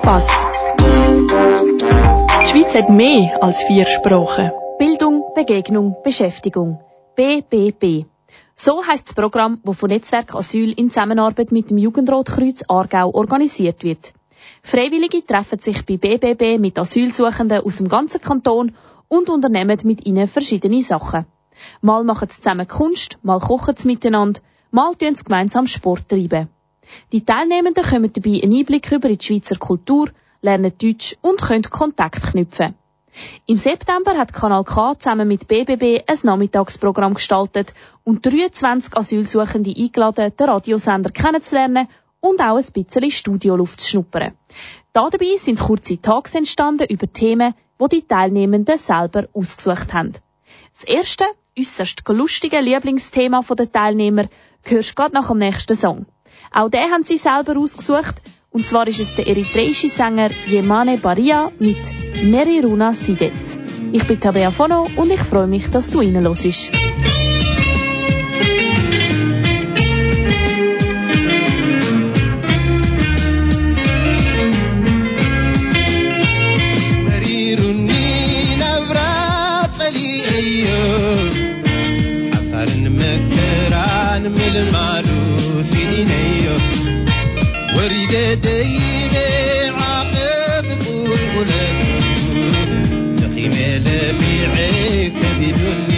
Kompass. Die Schweiz hat mehr als vier Sprachen. Bildung, Begegnung, Beschäftigung. BBB. So heißt das Programm, das von Netzwerk Asyl in Zusammenarbeit mit dem Jugendrotkreuz Aargau organisiert wird. Freiwillige treffen sich bei BBB mit Asylsuchenden aus dem ganzen Kanton und unternehmen mit ihnen verschiedene Sachen. Mal machen sie zusammen Kunst, mal kochen sie miteinander, mal tun sie gemeinsam Sport treiben. Die Teilnehmenden kommen dabei einen Einblick über die Schweizer Kultur, lernen Deutsch und können Kontakt knüpfen. Im September hat Kanal K zusammen mit BBB ein Nachmittagsprogramm gestaltet und 23 Asylsuchende eingeladen, den Radiosender kennenzulernen und auch ein bisschen Studioluft zu schnuppern. Dabei sind kurze Tags entstanden über Themen, wo die, die Teilnehmenden selber ausgesucht haben. Das erste, äußerst lustige Lieblingsthema der Teilnehmer hörst du gerade nach dem nächsten Song. Auch den haben sie selber ausgesucht. Und zwar ist es der eritreische Sänger Yemane Baria mit Neri Runa Sidet. Ich bin Tabea Fono und ich freue mich, dass du reinhörst. كان ملمالو سينيو وريد ديبي عاقب قول قلت دخيمة لفيعي كبدون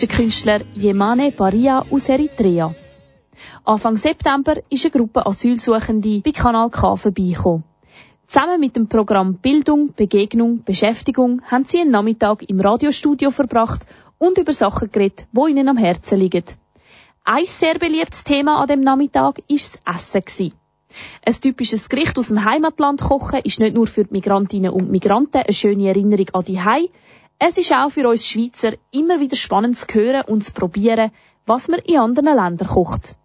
ist der Künstler Yemane Baria aus Eritrea. Anfang September ist eine Gruppe Asylsuchende bei Kanal K vorbeigekommen. Zusammen mit dem Programm Bildung, Begegnung, Beschäftigung haben sie einen Nachmittag im Radiostudio verbracht und über Sachen geredet, die ihnen am Herzen liegen. Ein sehr beliebtes Thema an dem Nachmittag war das Essen. Ein typisches Gericht aus dem Heimatland kochen ist nicht nur für die Migrantinnen und Migranten eine schöne Erinnerung an die Hei, es ist auch für uns Schweizer immer wieder spannend zu hören und zu probieren, was man in anderen Ländern kocht.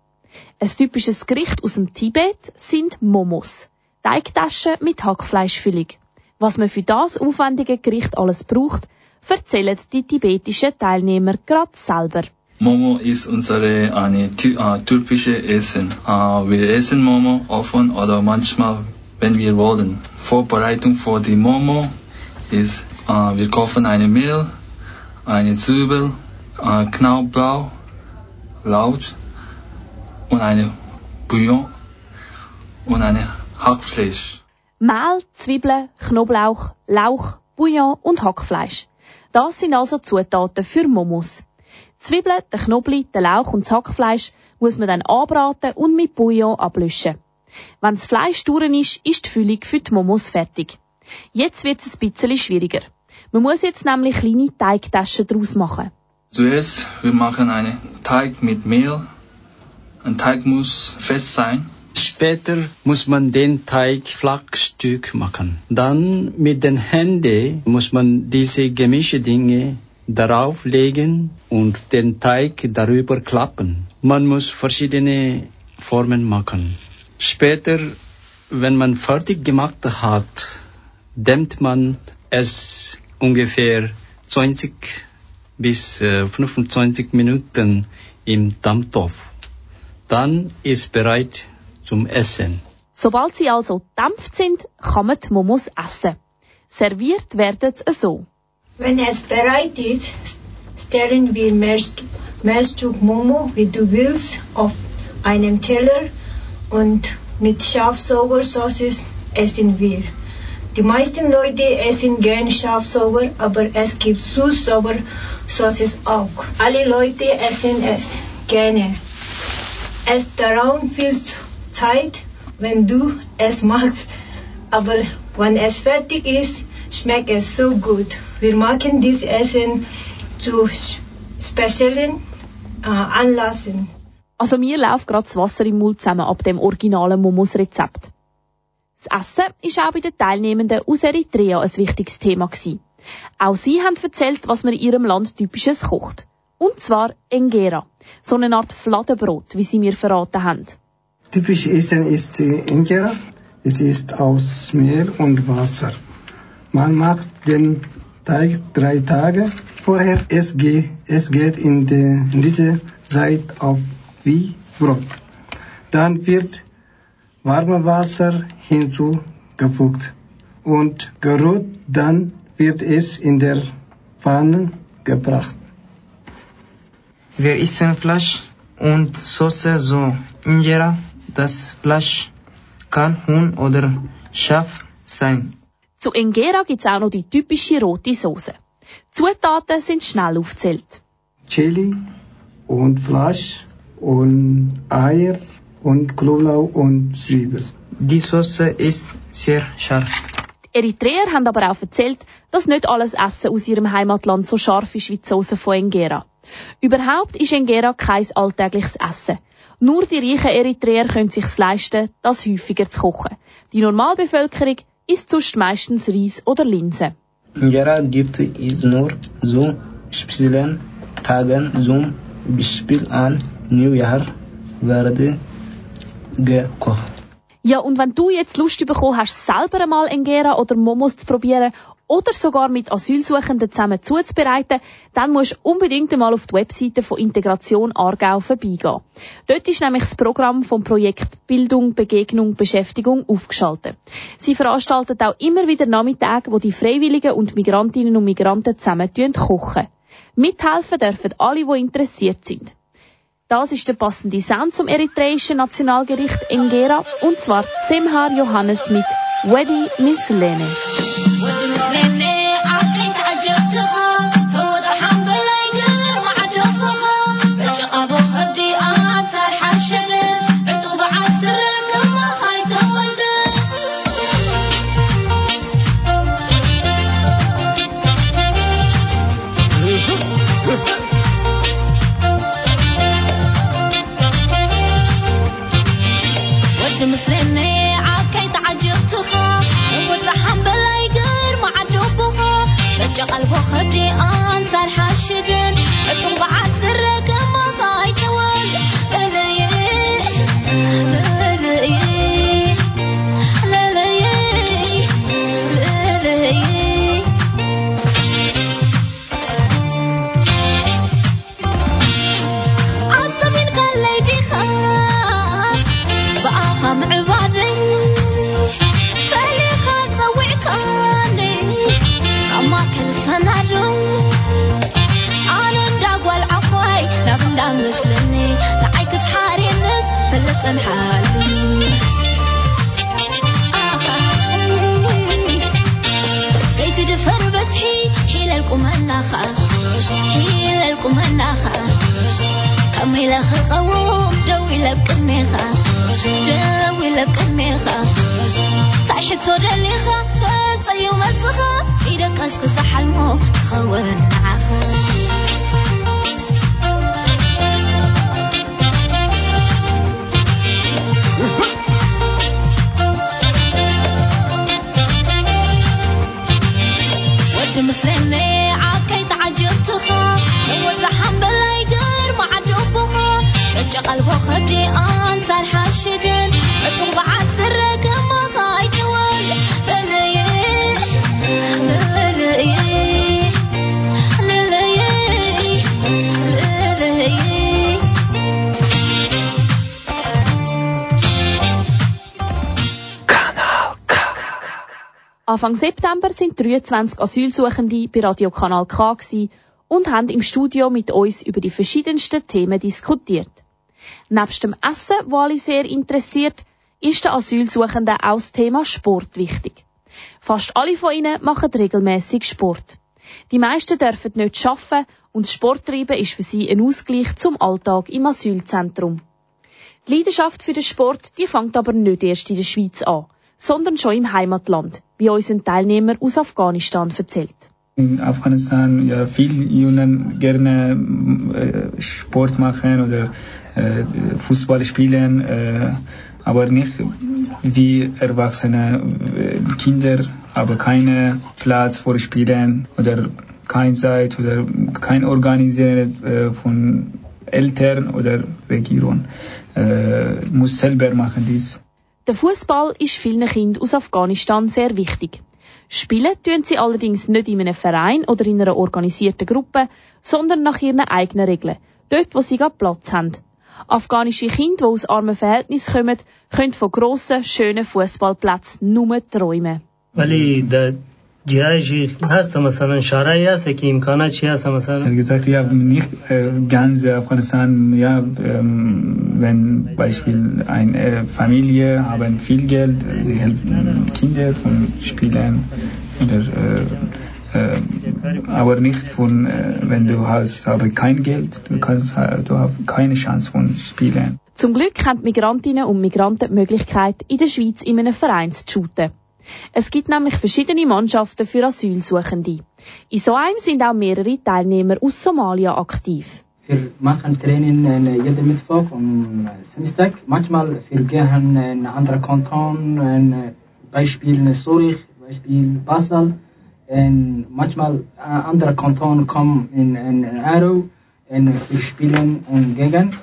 Ein typisches Gericht aus dem Tibet sind Momos. Teigtaschen mit Hackfleischfüllung. Was man für das aufwendige Gericht alles braucht, erzählen die tibetischen Teilnehmer gerade selber. Momo ist unsere eine uh, typische Essen. Uh, wir essen Momo offen oder manchmal, wenn wir wollen. Vorbereitung für die Momo ist äh, wir kaufen eine Mehl, eine Zwiebel, äh, Knoblauch, Laut und eine Bouillon und eine Hackfleisch. Mehl, Zwiebeln, Knoblauch, Lauch, Bouillon und Hackfleisch. Das sind also Zutaten für Momos. Zwiebeln, den Knobli, den Lauch und das Hackfleisch muss man dann anbraten und mit Bouillon ablöschen. Wenn das Fleisch durch ist, ist die Füllung für die Momos fertig. Jetzt wird es ein bisschen schwieriger. Man muss jetzt nämlich kleine Teigtaschen daraus machen. Zuerst, wir machen einen Teig mit Mehl. Ein Teig muss fest sein. Später muss man den Teig Flachstück machen. Dann mit den Händen muss man diese gemischte Dinge darauf legen und den Teig darüber klappen. Man muss verschiedene Formen machen. Später, wenn man fertig gemacht hat, dämmt man es ungefähr 20 bis 25 äh, Minuten im Dampftopf. Dann ist bereit zum Essen. Sobald sie also dämpft sind, kann man die Momos essen. Serviert werden sie so. Wenn es bereit ist, stellen wir mehr Stück Momo, wie du willst, auf einem Teller und mit Schafsaugersauce essen wir. Die meisten Leute essen gern Schafsauger, aber es gibt Süß-Sauer-Sauces auch. Alle Leute essen es gerne. Es dauert viel Zeit, wenn du es machst, aber wenn es fertig ist, schmeckt es so gut. Wir machen dieses Essen zu speziellen äh, Anlässen. Also mir läuft gerade das Wasser im Mund zusammen ab dem originalen Momos-Rezept. Das Essen ist auch bei den Teilnehmenden aus Eritrea ein wichtiges Thema gewesen. Auch sie haben erzählt, was man in ihrem Land typisches kocht. Und zwar Engera. So eine Art Fladenbrot, wie sie mir verraten haben. Typisch Essen ist Engera. Es ist aus Mehl und Wasser. Man macht den Teig drei Tage vorher. Es geht, es geht in, die, in diese Zeit auf wie Brot. Dann wird warmes Wasser hinzugefügt und gerührt, dann wird es in der Pfanne gebracht. Wir essen Fleisch und Soße so Injera. Das Fleisch kann Huhn oder Schaf sein. Zu Ingera gibt's auch noch die typische rote Soße. Zutaten sind schnell aufgezählt. Chili und Fleisch und Eier und Knoblauch und Zwiebeln. Die Soße ist sehr scharf. Die Eritreer haben aber auch erzählt, dass nicht alles Essen aus ihrem Heimatland so scharf ist wie die Soße von Engera. Überhaupt ist Engera kein alltägliches Essen. Nur die reichen Eritreer können sich leisten, das häufiger zu kochen. Die Normalbevölkerung isst sonst meistens Reis oder Linsen. Injera gibt es nur so speziellen Tagen, zum Beispiel an Neujahr werde gekocht. Ja, und wenn du jetzt Lust bekommen hast, selber einmal Engera oder Momos zu probieren oder sogar mit Asylsuchenden zusammen zuzubereiten, dann musst du unbedingt einmal auf die Webseite von Integration Aargau vorbeigehen. Dort ist nämlich das Programm vom Projekt Bildung, Begegnung, Beschäftigung aufgeschaltet. Sie veranstaltet auch immer wieder Nachmittage, wo die Freiwilligen und Migrantinnen und Migranten zusammen kochen. Mithelfen dürfen alle, die interessiert sind. Das ist der passende Sound zum eritreischen Nationalgericht Engera, und zwar Semhar Johannes mit Wedi Mislene. Anfang September sind 23 Asylsuchende bei Radio Kanal K und haben im Studio mit uns über die verschiedensten Themen diskutiert. Nebst dem Essen, wo alle sehr interessiert, ist den Asylsuchenden auch das Thema Sport wichtig. Fast alle von ihnen machen regelmäßig Sport. Die meisten dürfen nicht arbeiten und Sporttreiben ist für sie ein Ausgleich zum Alltag im Asylzentrum. Die Leidenschaft für den Sport, die fängt aber nicht erst in der Schweiz an, sondern schon im Heimatland, wie uns Teilnehmer aus Afghanistan erzählt. In Afghanistan ja viel Jungen gerne äh, Sport machen oder äh, Fußball spielen, äh, aber nicht wie Erwachsene. Kinder haben keinen Platz für Spielen oder keine Zeit oder kein Organisieren von Eltern oder Regierung. Äh, muss selber machen dies. Der Fußball ist vielen Kindern aus Afghanistan sehr wichtig. Spielen tun sie allerdings nicht in einem Verein oder in einer organisierten Gruppe, sondern nach ihren eigenen Regeln, dort wo sie gerade Platz haben. Afghanische Kinder, die aus armen Verhältnissen kommen, können von grossen, schönen Fußballplätzen nur träumen. ولی در جایشی هست مثلا شارعی هست که امکانات چی هست مثلا Er hat gesagt, ja, nicht äh, ganz Afghanistan, ja, ähm, wenn Beispiel eine Familie haben viel Geld, sie helfen Kinder von Spielen oder äh, äh, aber nicht von, äh, wenn du hast aber kein Geld, du kannst, äh, du hast keine Chance von Spielen. Zum Glück haben die Migrantinnen und Migranten die Möglichkeit, in der Schweiz in einem Verein zu shooten. Es gibt nämlich verschiedene Mannschaften für Asylsuchende. In so einem sind auch mehrere Teilnehmer aus Somalia aktiv. Wir machen Training jeden Mittwoch und äh, Samstag. Manchmal wir gehen in andere Kanton, äh, Beispiel Zürich, Beispiel Basel. Und manchmal äh, andere Kanton kommen in, in, in Aarau und wir spielen und gegen.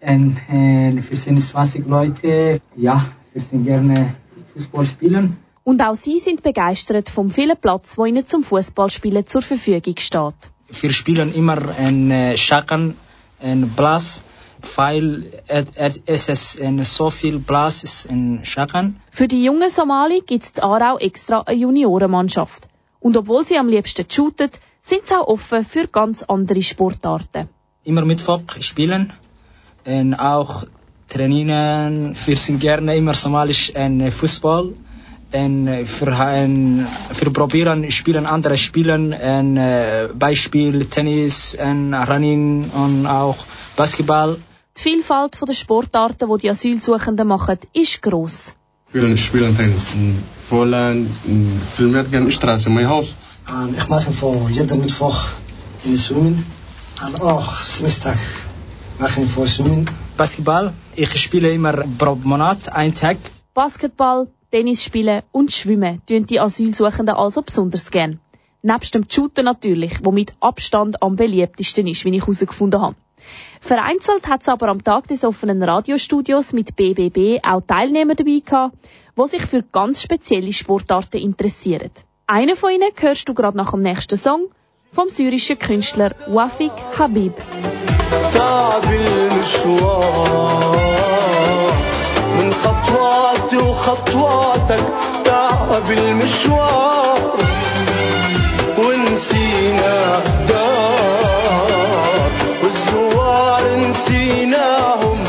Und, äh, wir sind 20 Leute. Ja, wir sind gerne Fußball spielen. Und auch sie sind begeistert vom vielen Platz, wo ihnen zum Fußballspielen zur Verfügung steht. Wir spielen immer in äh, Schaken, in Platz, weil es, ist so viel Platz ist in Schaken. Für die jungen Somali gibt es Aarau extra eine Juniorenmannschaft. Und obwohl sie am liebsten shooten, sind sie auch offen für ganz andere Sportarten. Immer Mittwoch spielen und auch trainieren. Wir sind gerne immer somalisch in Fußball. Und für, ein, für probieren spielen andere Spielen, ein äh, Beispiel Tennis, und Running und auch Basketball. Die Vielfalt der Sportarten, die die Asylsuchenden machen, ist gross. Wir spielen Tennis Volland, viel mehr gerne Straße, mein Haus. En ik maak voor jeden Mittwoch in de zwemmen. En ook Samstag mache ich voor zwemmen. Basketball, ich spiele immer pro Monat, einen Tag. Basketball, Tennis spielen und Schwimmen tun die Asylsuchenden also besonders gern. Nebst dem Shooten natürlich, wo mit Abstand am beliebtesten ist, wie ich herausgefunden habe. Vereinzelt hat es aber am Tag des offenen Radiostudios mit BBB auch Teilnehmer dabei gehabt, die sich für ganz spezielle Sportarten interessieren. Einen von ihnen hörst du gerade nach dem nächsten Song vom syrischen Künstler Wafik Habib. من خطواتي وخطواتك تعب المشوار ونسينا الدار والزوار نسيناهم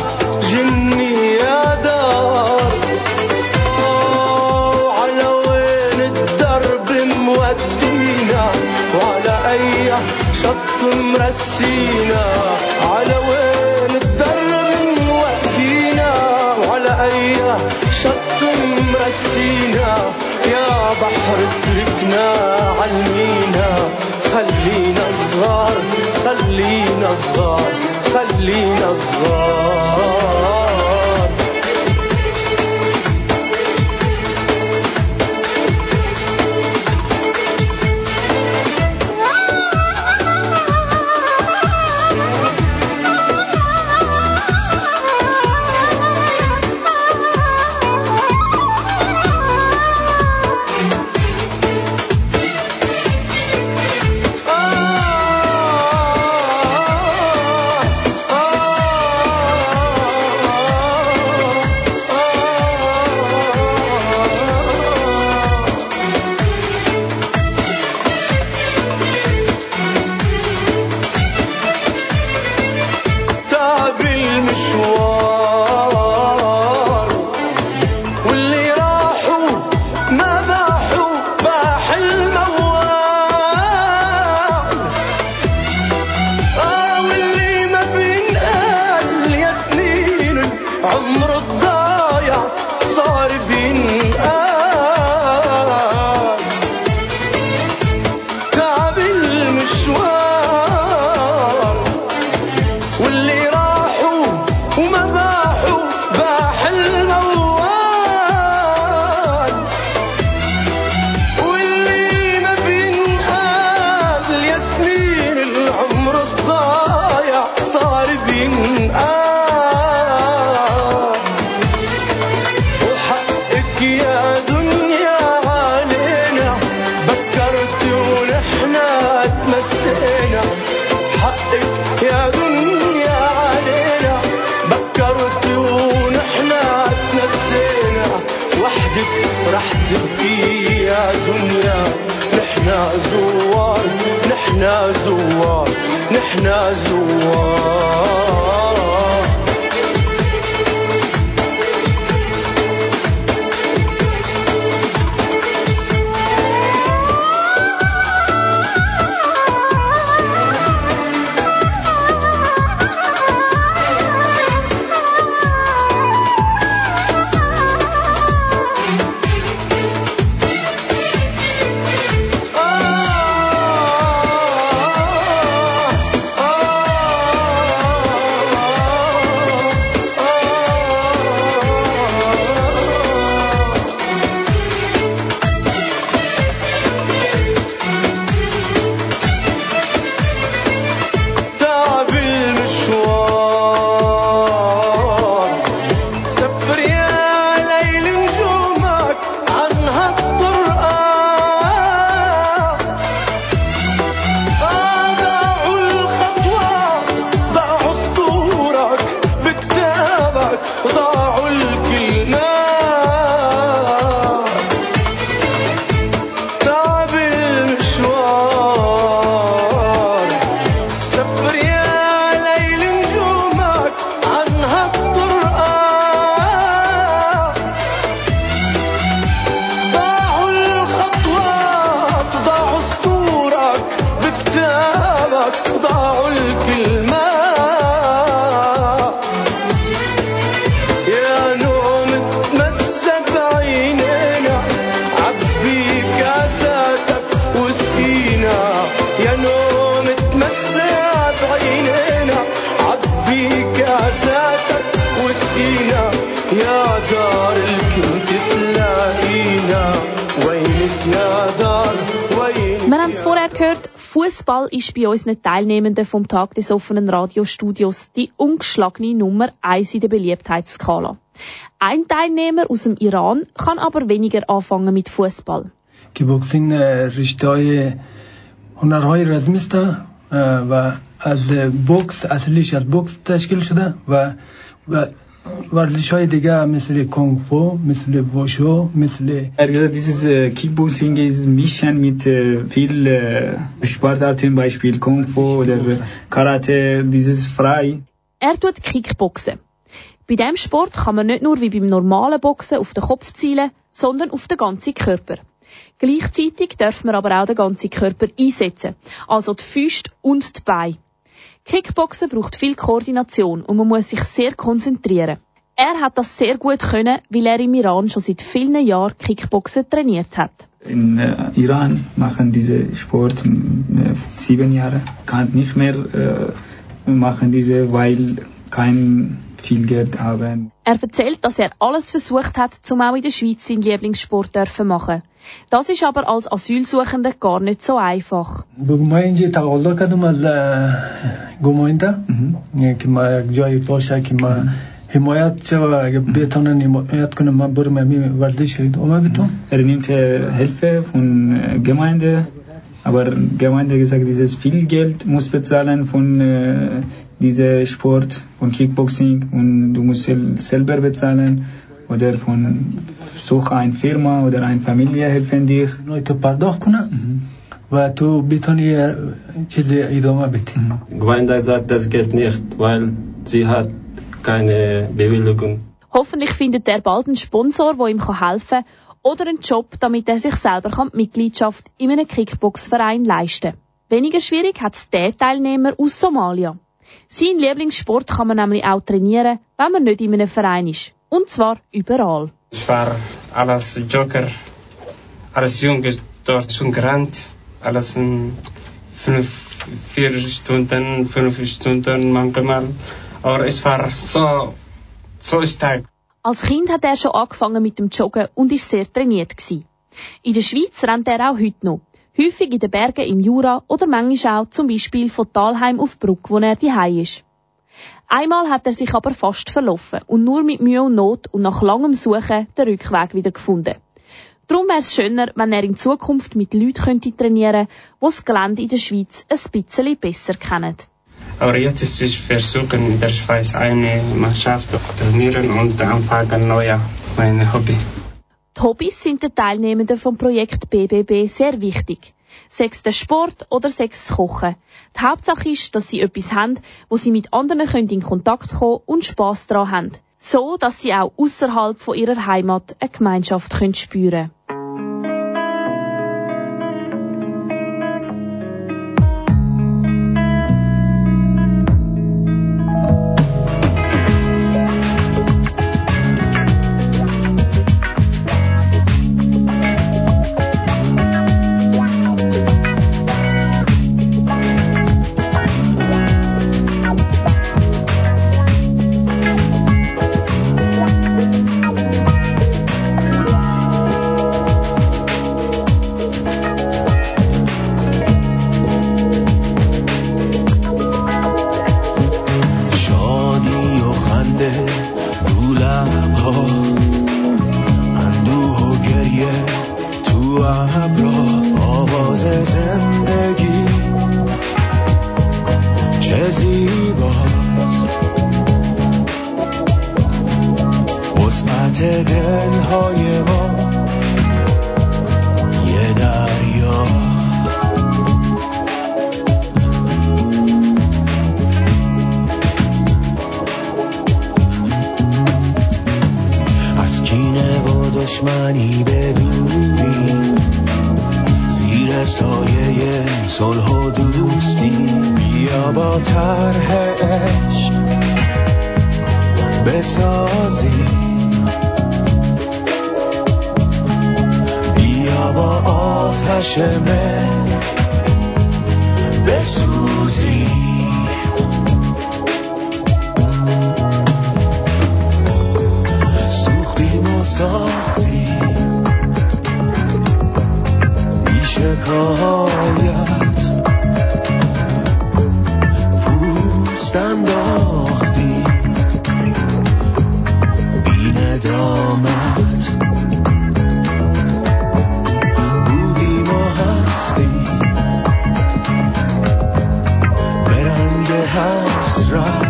جني يا دار. وعلى وين الدرب مودينا؟ وعلى أي شط مرسينا؟ على وين اي شط مرسينا يا بحر تركنا علمينا خلينا صغار خلينا صغار خلينا صغار. نحنا Fußball ist bei unseren Teilnehmenden vom Tag des offenen Radiostudios die ungeschlagene Nummer 1 in der Beliebtheitsskala. Ein Teilnehmer aus dem Iran kann aber weniger anfangen mit Fußball. که بوکسینگ رشته هنرهای رزمی است و از بوکس اصلیش از بوکس تشکیل شده و و ورزش های دیگه مثل کنگ فو مثل وشو مثل Ehrlich gesagt, dieses äh, Kickboxing ist mischen mit äh, viel äh, Sportarten, Beispiel Kung Fu oder Karate, dieses frei. Er tut Kickboxen. Bei diesem Sport kann man nicht nur wie beim normalen Boxen auf den Kopf zielen, sondern auf den ganzen Körper. Gleichzeitig darf man aber auch den ganzen Körper einsetzen, also die Füße und die Beine. Kickboxen braucht viel Koordination und man muss sich sehr konzentrieren. Er hat das sehr gut können, weil er im Iran schon seit vielen Jahren Kickboxen trainiert hat. In äh, Iran machen diese Sport äh, sieben Jahre, kann nicht mehr äh, machen diese, weil kein viel Geld haben. Er erzählt, dass er alles versucht hat, um auch in der Schweiz seinen Lieblingssport zu machen. Das ist aber als Asylsuchender gar nicht so einfach. ما اینجا تقاضا کردم از گماینده که ما یک جایی باشه که ما حمایت شوه اگه بتونن حمایت کنم من برم همین ورزش ادامه بدم Er nimmt äh, Hilfe von äh, Gemeinde, aber Gemeinde gesagt, dieses viel Geld muss bezahlen von äh, dieser Sport, von Kickboxing und du musst sel selber bezahlen oder von such eine Firma oder eine Familie helfen dich. تو پرداخت کنه و تو بتونی چیز ادامه بدی Gemeinde sagt, das geht nicht, weil sie hat keine Bewilligung. Hoffentlich findet er bald einen Sponsor, der ihm helfen kann oder einen Job, damit er sich selber die Mitgliedschaft in einem Kickboxverein leisten kann. Weniger schwierig hat es der Teilnehmer aus Somalia. Sein Lieblingssport kann man nämlich auch trainieren, wenn man nicht in einem Verein ist. Und zwar überall. Ich war alles Joker, alles Junge dort schon gerannt, alles in fünf, vier Stunden, fünf Stunden manchmal. Aber es war so, so stark. Als Kind hat er schon angefangen mit dem Joggen und ist sehr trainiert gewesen. In der Schweiz rennt er auch heute noch. Häufig in den Bergen im Jura oder manchmal auch zum Beispiel von Talheim auf Bruck, wo er daheim ist. Einmal hat er sich aber fast verlaufen und nur mit Mühe und Not und nach langem Suchen den Rückweg wieder gefunden. Darum wäre es schöner, wenn er in Zukunft mit Leuten könnte trainieren könnte, die das Gelände in der Schweiz ein bisschen besser kennen. Aber jetzt ist es versuchen, in der Schweiz eine Mannschaft zu trainieren und anfangen neuer, mein Hobby. Die Hobbys sind den Teilnehmenden vom Projekt BBB sehr wichtig. Sechs der Sport oder sechs Kochen. Die Hauptsache ist, dass sie etwas haben, wo sie mit anderen können in Kontakt kommen und Spaß daran haben. So, dass sie auch außerhalb von ihrer Heimat eine Gemeinschaft können spüren können. what's.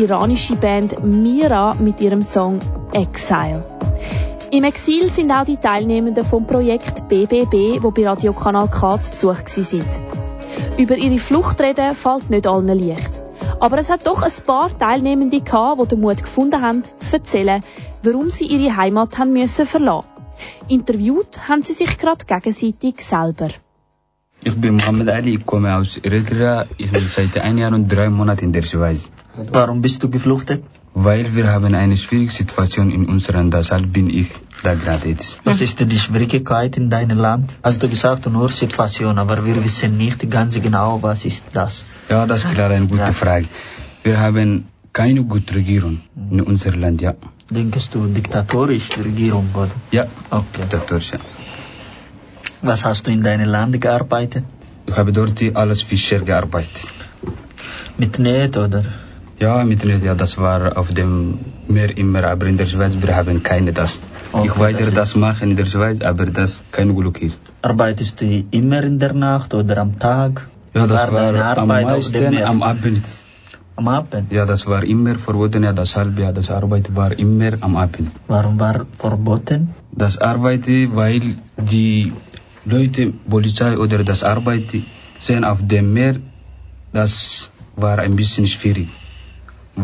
Iranische Band Mira mit ihrem Song Exile. Im Exil sind auch die Teilnehmenden vom Projekt BBB, wo bei Radio Kanal K zu Besuch sind. Über ihre Flucht reden fällt nicht allen leicht. Aber es hat doch ein paar Teilnehmende gehabt, die den Mut gefunden haben, zu erzählen, warum sie ihre Heimat haben müssen verlassen. Interviewt haben sie sich gerade gegenseitig selber. Ich bin Mohammed Ali, ich komme aus Eritrea. Ich bin seit ein Jahr und drei Monaten in der Schweiz. Warum bist du geflüchtet? Weil wir haben eine schwierige Situation in unserem Land, deshalb bin ich da gerade jetzt. Was ist die Schwierigkeit in deinem Land? Hast du gesagt, nur Situation, aber wir wissen nicht ganz genau, was ist das? Ja, das ist klar eine gute Frage. Wir haben keine gute Regierung in unserem Land, ja. Denkst du diktatorisch die Regierung, oder? Ja, Okay. diktatorisch, ja. Was hast du in deinem Land gearbeitet? Ich habe dort alles Fischer gearbeitet. Mit Net, oder? Ja, mit ja, das war auf dem Meer immer, aber in der Schweiz, wir haben keine das. ich Okay, weiter das das, machen in der Schweiz, aber das kein Glück hier. Arbeitest du immer in der Nacht oder am Tag? Ja, das War war, am meisten am Abend. Am Abend? Ja, das war immer verboten, ja, deshalb, ja, das Arbeit war immer am Abend. Warum war verboten? Das Arbeit, weil die Leute, Polizei oder das Arbeit sehen auf dem Meer, das war ein bisschen schwierig.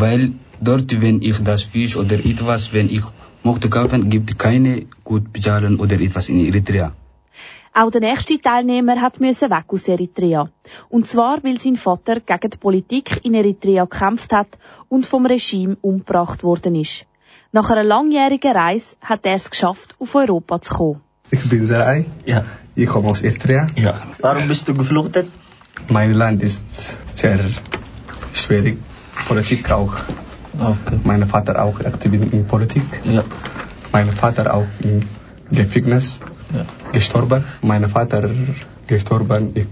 Weil dort, wenn ich das Fisch oder etwas, wenn ich möchte kaufen, gibt keine gut bezahlen oder etwas in Eritrea. Auch der nächste Teilnehmer hat müssen weg aus Eritrea. Und zwar, weil sein Vater gegen die Politik in Eritrea gekämpft hat und vom Regime umgebracht worden ist. Nach einer langjährigen Reise hat er es geschafft, auf Europa zu kommen. Ich bin Sarai. Ja. Ich komme aus Eritrea. Ja. Warum bist du geflüchtet? Mein Land ist sehr schwierig. Politik auch. Okay. Mein Vater auch aktiv in Politik. Ja. Mein Vater auch im Gefängnis Ja. gestorben. Mein Vater gestorben. Ich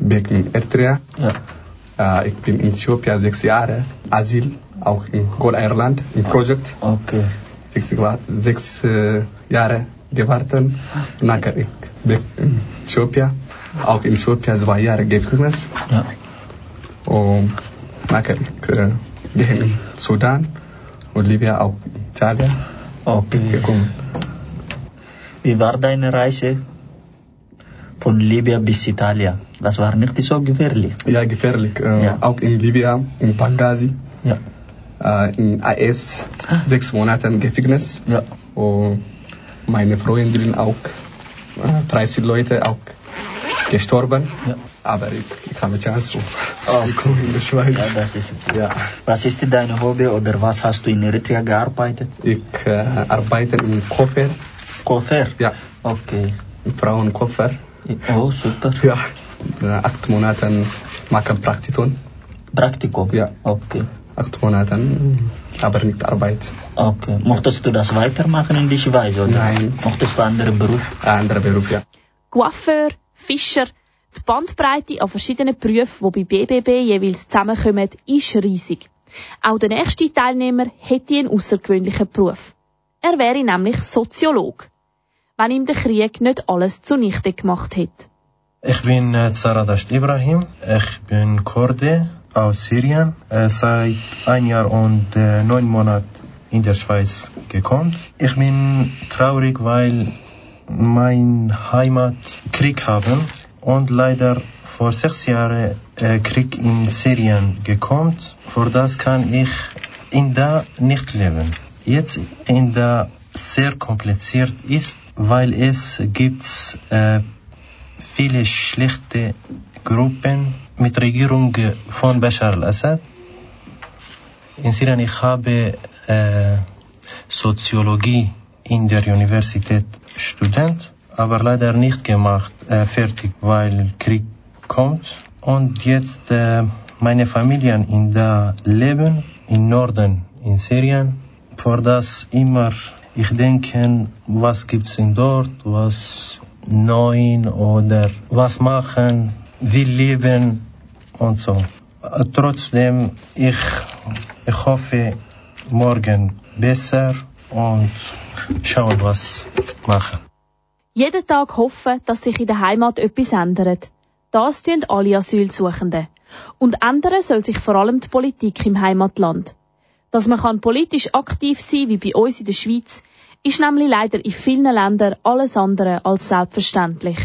bin in Eritrea. Ja. Äh, ich bin in Äthiopien sechs Jahre. Asyl auch in Gold Ireland im Projekt. Okay. Sechs, sechs äh, Jahre gewartet. Nachher ich bin in Äthiopien. Auch in Äthiopien zwei Jahre Gefängnis. Ja. Und gehe in Sudan und Libyen auch Italien. Okay. Gekommen. Wie war deine Reise von Libyen bis Italien? Das war nicht so gefährlich. Ja, gefährlich. Äh, Ja. Auch in Libyen, in Benghazi. Ja. Äh, in AS sechs Monate im Gefängnis. Ja. Und meine Freundin auch, äh, 30 Leute auch gestorben. Ja. Aber ich, ich habe Chance zu kommen in der Schweiz. Ja, das ist Ja. Was ist dein Hobby oder was hast du in Eritrea gearbeitet? Ich äh, arbeite im Koffer. Koffer? Ja. Okay. Frauenkoffer. Oh, super. Ja. Äh, acht Monate machen Praktikum. Praktikum? Ja. Okay. Acht Monate, aber nicht Arbeit. Okay. Mochtest du das weitermachen in die Schweiz oder? Nein. Mochtest du andere Beruf? Anderer Beruf, ja. Coiffeur, Fischer, die Bandbreite an verschiedenen Berufen, die bei BBB jeweils zusammenkommen, ist riesig. Auch der nächste Teilnehmer hätte einen außergewöhnlichen Beruf. Er wäre nämlich Soziolog. Wenn ihm der Krieg nicht alles zunichte gemacht hätte. Ich bin äh, Zaradasht Ibrahim. Ich bin Kurde aus Syrien. Äh, seit ein Jahr und äh, neun Monaten in der Schweiz gekommen. Ich bin traurig, weil mein Heimat Krieg haben und leider vor sechs Jahren äh, Krieg in Syrien gekommen. Vor das kann ich in da nicht leben. Jetzt in da sehr kompliziert ist, weil es gibt äh, viele schlechte Gruppen mit Regierung von Bashar al-Assad. In Syrien ich habe äh, Soziologie in der Universität Student, aber leider nicht gemacht, äh, fertig, weil Krieg kommt. Und jetzt äh, meine Familien in da leben, im Norden in Syrien. Vor das immer, ich denke, was gibt's in dort, was neu oder was machen, wie leben und so. Äh, Trotzdem, ich, ich hoffe, morgen besser und schauen, was machen. Jeden Tag hoffen, dass sich in der Heimat etwas ändert. Das tun alle Asylsuchenden. Und ändern soll sich vor allem die Politik im Heimatland. Dass man kann politisch aktiv sein wie bei uns in der Schweiz, ist nämlich leider in vielen Ländern alles andere als selbstverständlich.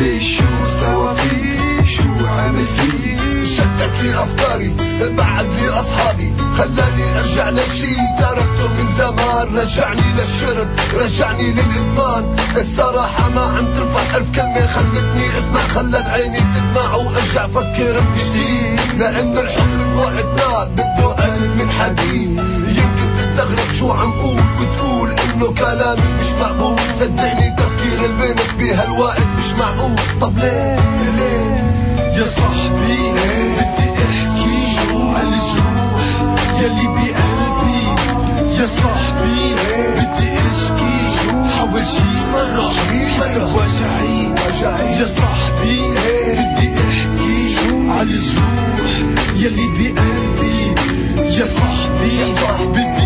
ليش شو سوى فيه شو عمل فيه شتت لي افكاري بعد لي اصحابي خلاني أرجع لشي تركته من زمان. رجعني للشرب رجعني للإدمان. الصراحة ما عم تنفع ألف كلمة خلتني أسمع خلت عيني تدمع وأرجع فكر من جديد لأنه الحب بوقتنا بده قلب من حديد. يمكن تستغرب شو عم قول وتقول إنه كلامي مش مقبول. صدقني تفكير البنت بهالوقت مش معقول. طب ليه؟ ليه؟ يا صاحبي بدي احكي. شو على الجروح يلي بقلبي. يا صاحبي بدي اشكي. شو حاول شي مرة. حسب وجعي. وجعي يا صاحبي بدي احكي. شو على الجروح يلي بقلبي. يا صاحبي بدي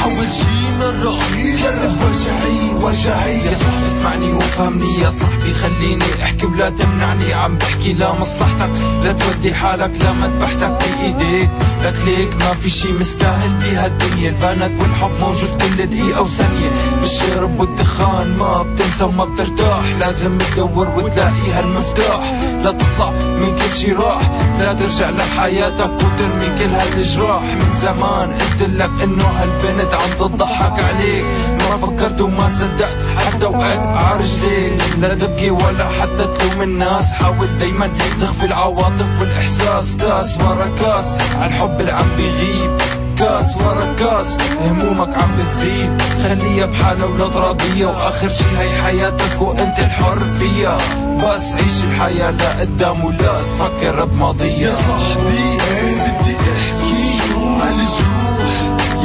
حاول شي مرة حسب وجعي وجعي. يا صاحبي اسمعني وفهمني يا صاحبي خليني احكي. ولا تمنعني عم بحكي لمصلحتك لا تودي حالك لمذبحتك بايديك لك ليك ما في شي مستاهل بهالدنيا البنات والحب موجود كل دقيقة وثانية. بالشرب والدخان ما بتنسى وما بترتاح. لازم تدور وتلاقي هالمفتاح. لا تطلع من كل شي راح. لا ترجع لحياتك وترمي كل هالجراح من زمان قلت لك إنه هالبنت عم تضحك عليك. ما فكرت وما صدقت حتى وقعت عرجليك لا تبكي ولا حتى تلوم الناس. حاول دايما تخفي العواطف والإحساس. كاس ورا كاس عالحب اللي عم بيغيب. كاس ورا كاس همومك عم بتزيد. خليها بحالها ولاد راضية. وآخر شي هي حياتك وأنت الحر فيها. بس عيش الحياة لقدام ولا تفكر بماضيها. يا صاحبي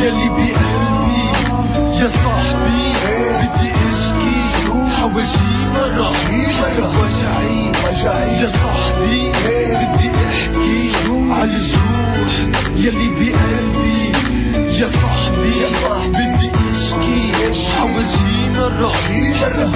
يلي بقلبي يا صاحبي بدي أشكي شو؟ حاول شي مرة وجعي يا صاحبي بدي أحكي على الجروح يلي بقلبي يا صاحبي بدي أشكي حاول شي مرة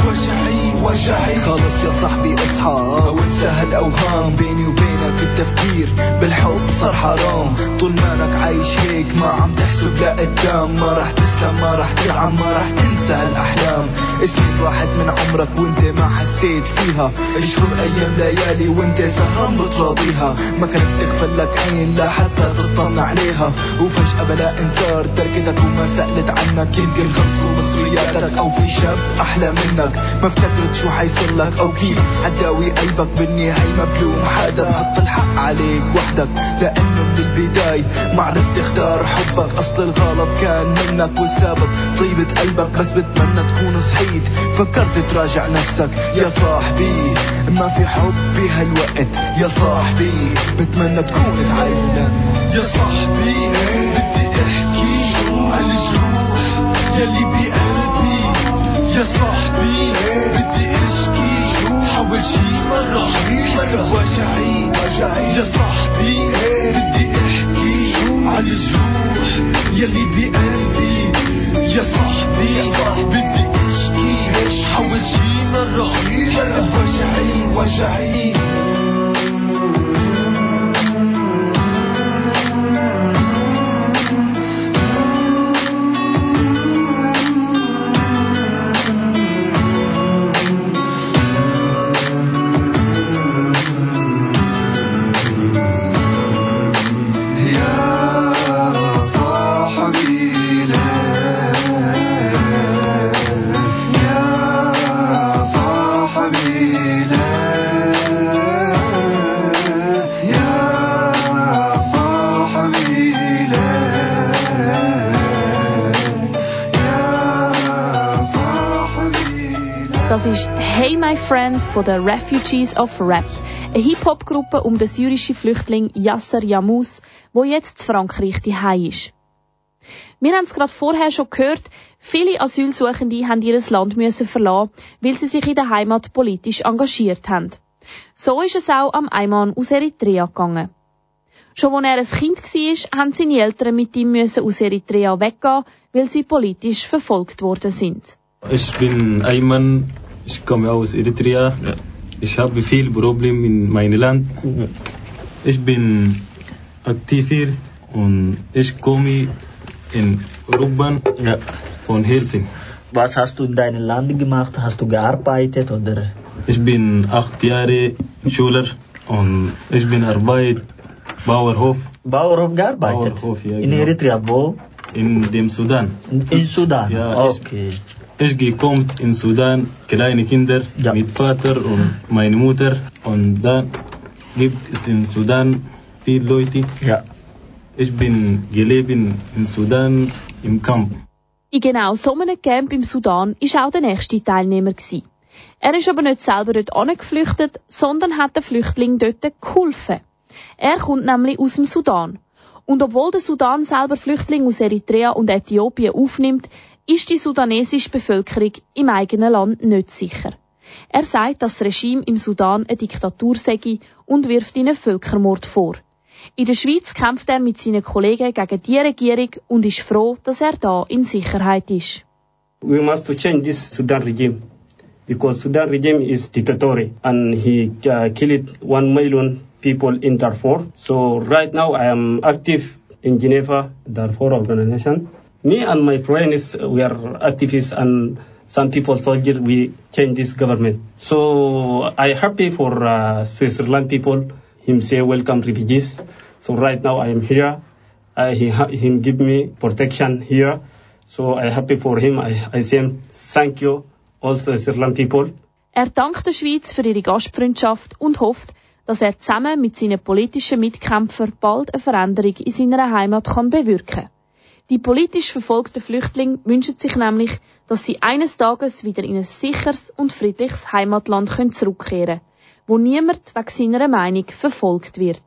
وجعي وجعي. خلص يا صاحبي اصحى وانسى هالاوهام بيني وبينك التفكير بالحب صار حرام. طول مالك عايش هيك ما عم تحسب لقدام ما راح تسلم ما راح تدعم ما راح تنسى هالأحلام. سنين راحت من عمرك وانت ما حسيت فيها. اشهر أيام ليالي وانت سهران بتراضيها. ما كانت تغفل لك عين لا حتى تطلع عليها. وفجأة بلا إنذار تركتك وما سألت عنك. يمكن خلصوا مصرياتك أو في شاب أحلى منك. ما افتكرت شو حيصير لك أو كيف. حتداوي قلبك بالنهاية مبلوم. حدا حط الحق عليك وحدك. لأنه من البداية ما عرفت أختار حبك. أصل الغلط كان منك والسبب طيبة قلبك. بس بتمنى تكون صحيت. فكرت تراجع نفسك. يا صاحبي ما في حب بهالوقت يا صاحبي بتمنى تكون تعلم يا صاحبي بدي أحكي. شو على يلي بقلبي يا صاحبي بدي أشكي حاول شي مرة حسب وجعي يا صاحبي بدي أحكي على الجروح يلي بقلبي. يا صاحبي بدي أشكي حاول شي مرة حسب وجعي وجعي. Friend von den Refugees of Rap, eine Hip-Hop-Gruppe um den syrischen Flüchtling Yasser Yamous, wo jetzt in Frankreich die ist. Wir haben es gerade vorher schon gehört, viele Asylsuchende haben ihr Land müssen verlassen, weil sie sich in der Heimat politisch engagiert haben. So ist es auch am Ayman aus Eritrea gegangen. Schon als er ein Kind war, haben seine Eltern mit ihm aus Eritrea weggehen, weil sie politisch verfolgt worden sind. Ich bin Ayman, ich komme aus Eritrea. Ich habe viel Probleme in meinem Land. Ich bin aktiv hier und ich komme in Rugban von helfen. Was hast du in deinem Land gemacht? Hast du gearbeitet oder? Ich bin acht Jahre Schüler und ich bin Arbeit Bauerhof. Bauerhof gearbeitet? Bauerhof, ja, In genau. Eritrea, wo? In dem Sudan. In Sudan? Ja, okay. Ich, ich gekommen in Sudan, kleine Kinder mit Vater und meine Mutter. Und dann gibt es in Sudan viele Leute. Ja. Ich bin gelebt in Sudan im Camp. In genau so einem Camp im Sudan war auch der nächste Teilnehmer. Gewesen. Er ist aber nicht selber dort angeflüchtet, sondern hat den Flüchtlingen dort geholfen. Er kommt nämlich aus dem Sudan. Und obwohl der Sudan selber Flüchtlinge aus Eritrea und Äthiopien aufnimmt, ist die sudanesische Bevölkerung im eigenen Land nicht sicher. Er sagt, dass das Regime im Sudan eine Diktatur sei und wirft ihnen Völkermord vor. In der Schweiz kämpft er mit seinen Kollegen gegen die Regierung und ist froh, dass er da in Sicherheit ist. We must change this Sudan regime because Sudan regime is dictatorial and he uh, killed one million people in Darfur. So right now I am active in Geneva, Darfur organization. Me and my friends, we are activists and some people soldiers, we change this government. So I happy for uh, Switzerland people, him say welcome refugees. So right now I am here. Uh, he him give me protection here. So I happy for him. I, I say him, thank you also Switzerland people. Er dankt der Schweiz für ihre Gastfreundschaft und hofft, dass er zusammen mit seinen politischen Mitkämpfern bald eine Veränderung in seiner Heimat kann bewirken Die politisch verfolgten Flüchtlinge wünschen sich nämlich, dass sie eines Tages wieder in ein sicheres und friedliches Heimatland zurückkehren können, wo niemand wegen seiner Meinung verfolgt wird.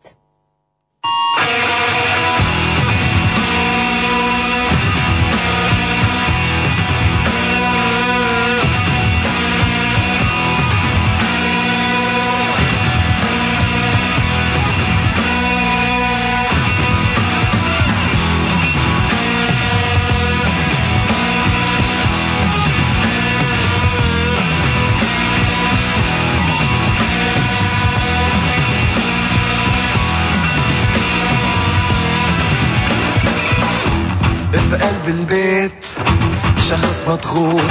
مضغوط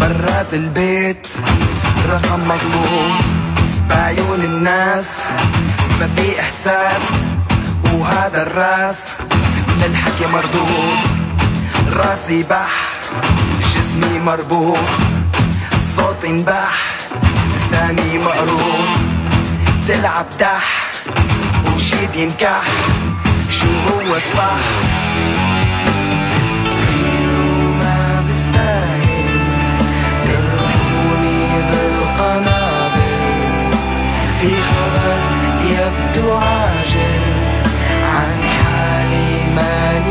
برات البيت رقم مظبوط بعيون الناس ما في إحساس وهذا الرأس للحكي مردود. راسي بح جسمي مربوط صوتي انبح لساني مقروض. تلعب دح وشي بينكح شو هو الصح بالقنابل في خبر يبدو عاجل عن حالي ماني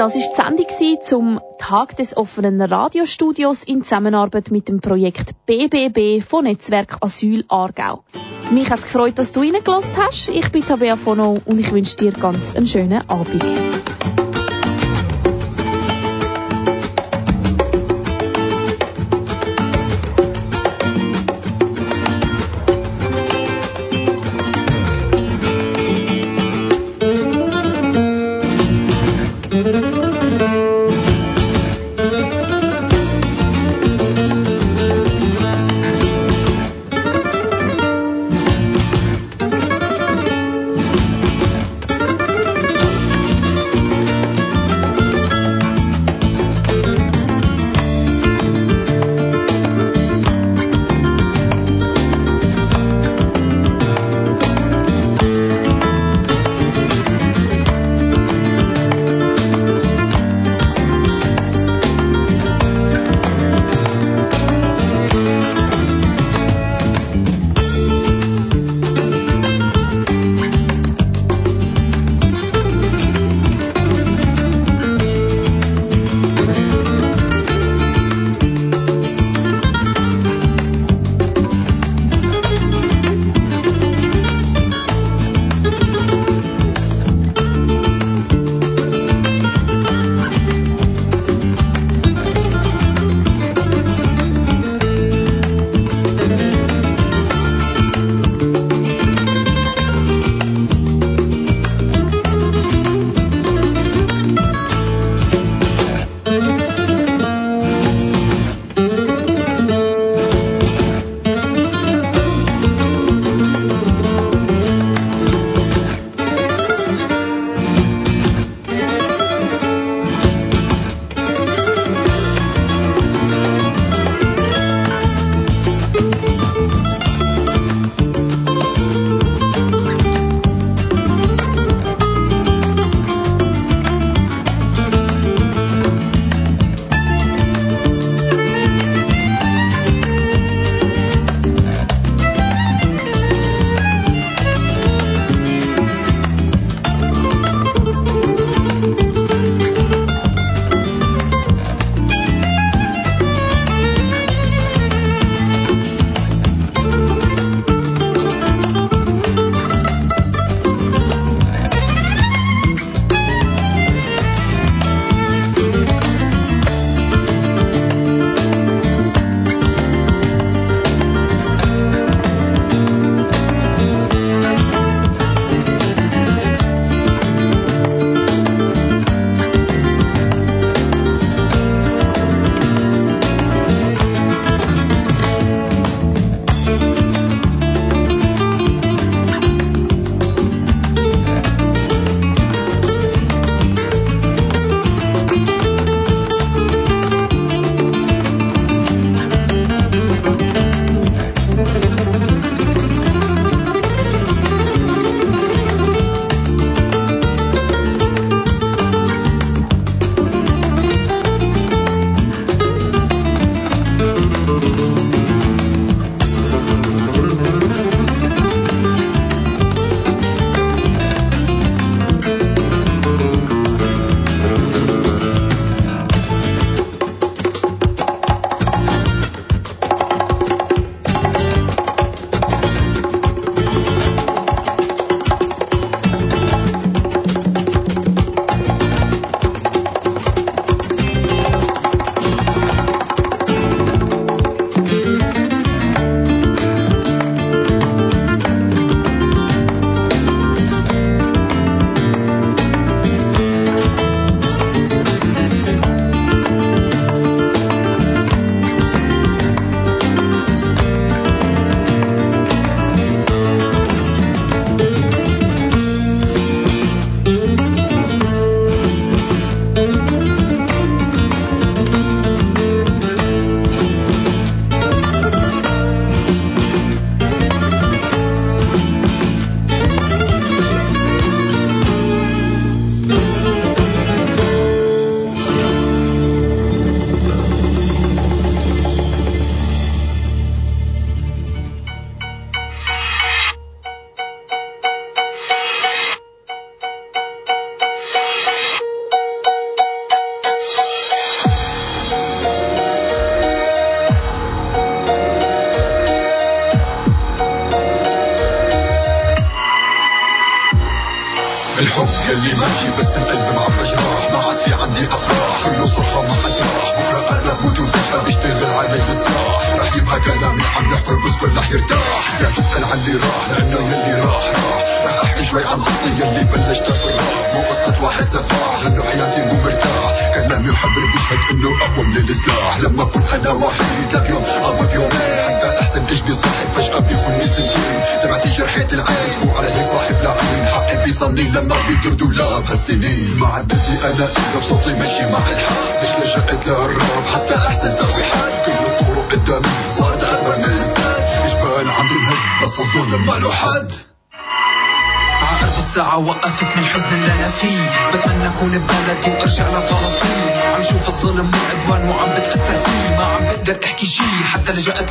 Das war die Sendung zum Tag des offenen Radiostudios in Zusammenarbeit mit dem Projekt BBB von Netzwerk Asyl Aargau. Mich hat es gefreut, dass du reingelassen hast. Ich bin Tabea Fono und ich wünsche dir ganz einen schönen Abend.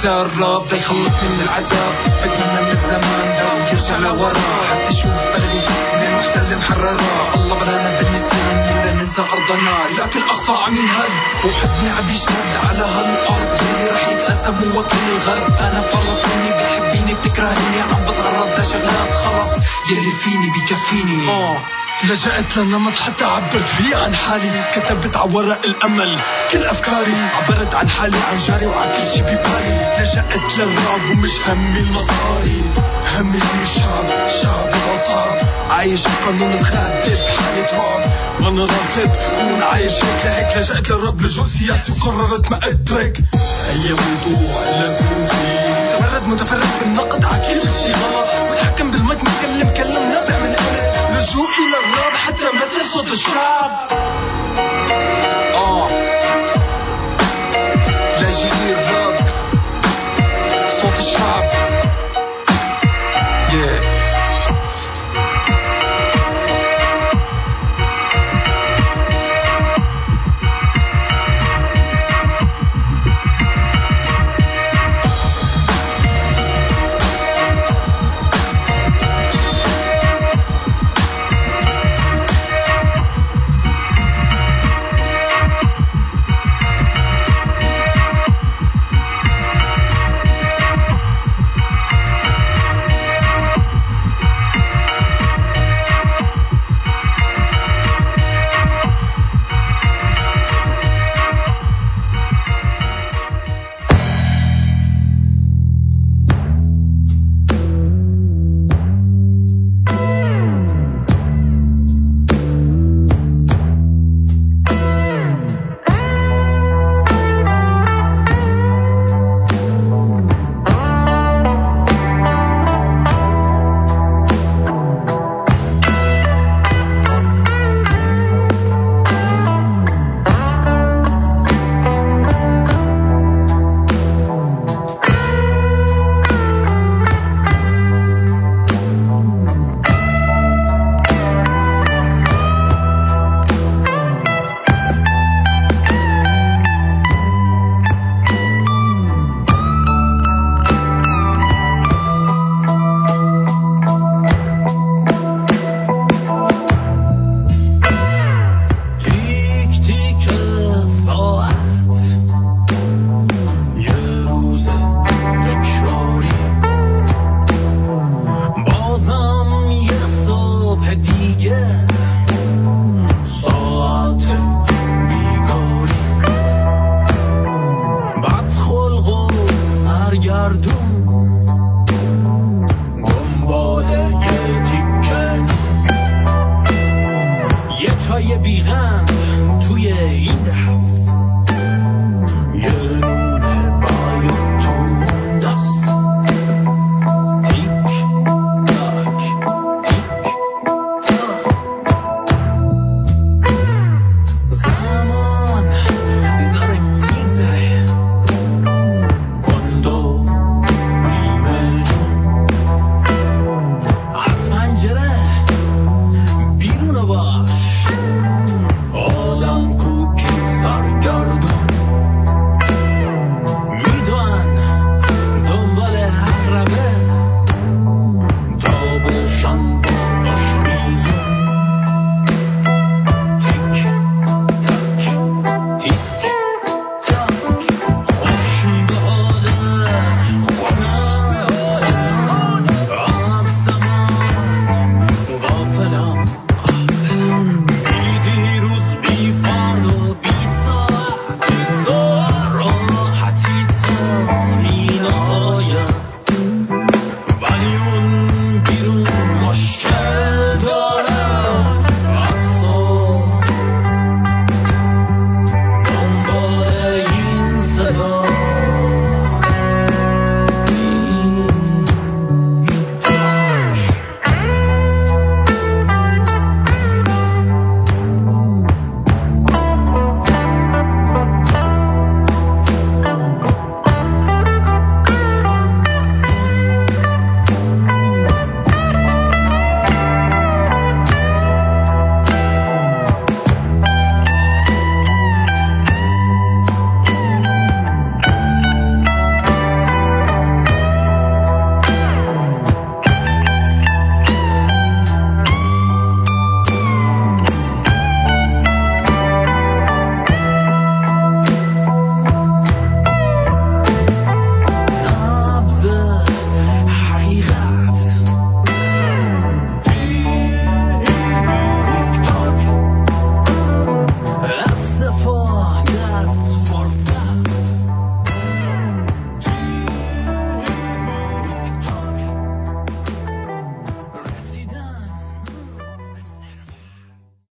للراب دا يخلصني من العذاب. بتمنى من الزمان ده يرجع لورا. حتى شوف بلدي من المحتل محررة الله بلانا بالنسيان ولا ننسى أرضنا. لكن الأقصى عم ينهد وحزني عم يشتد على هالأرض. اللي رح يتقاسم هو كل الغرب. أنا فلسطيني بتحبيني بتكرهيني. عم بتعرض لشغلات خلص يلي فيني بكفيني آه لجأت لنمط حتى عبرت فيه عن حالي كتبت على ورق الأمل. كل أفكاري عبرت عن حالي عن جاري وعن كل شي ببالي. لجأت للراب ومش همي المصاري. همي هم الشعب شعب الأصحاب عايش بقانون الخاد بحالة رعب. وأنا رافض كون عايش هيك لهيك. لجأت للرب لجوء سياسي وقررت ما أترك أي موضوع لا فيه. تمرد متفرد بالنقد كل شي غلط. وتحكم بالمايك متكلم كلم نابع اللجوء إلى النار حتى ما تنصت الشعب. آه. لاجئي الراب صوت الشعب.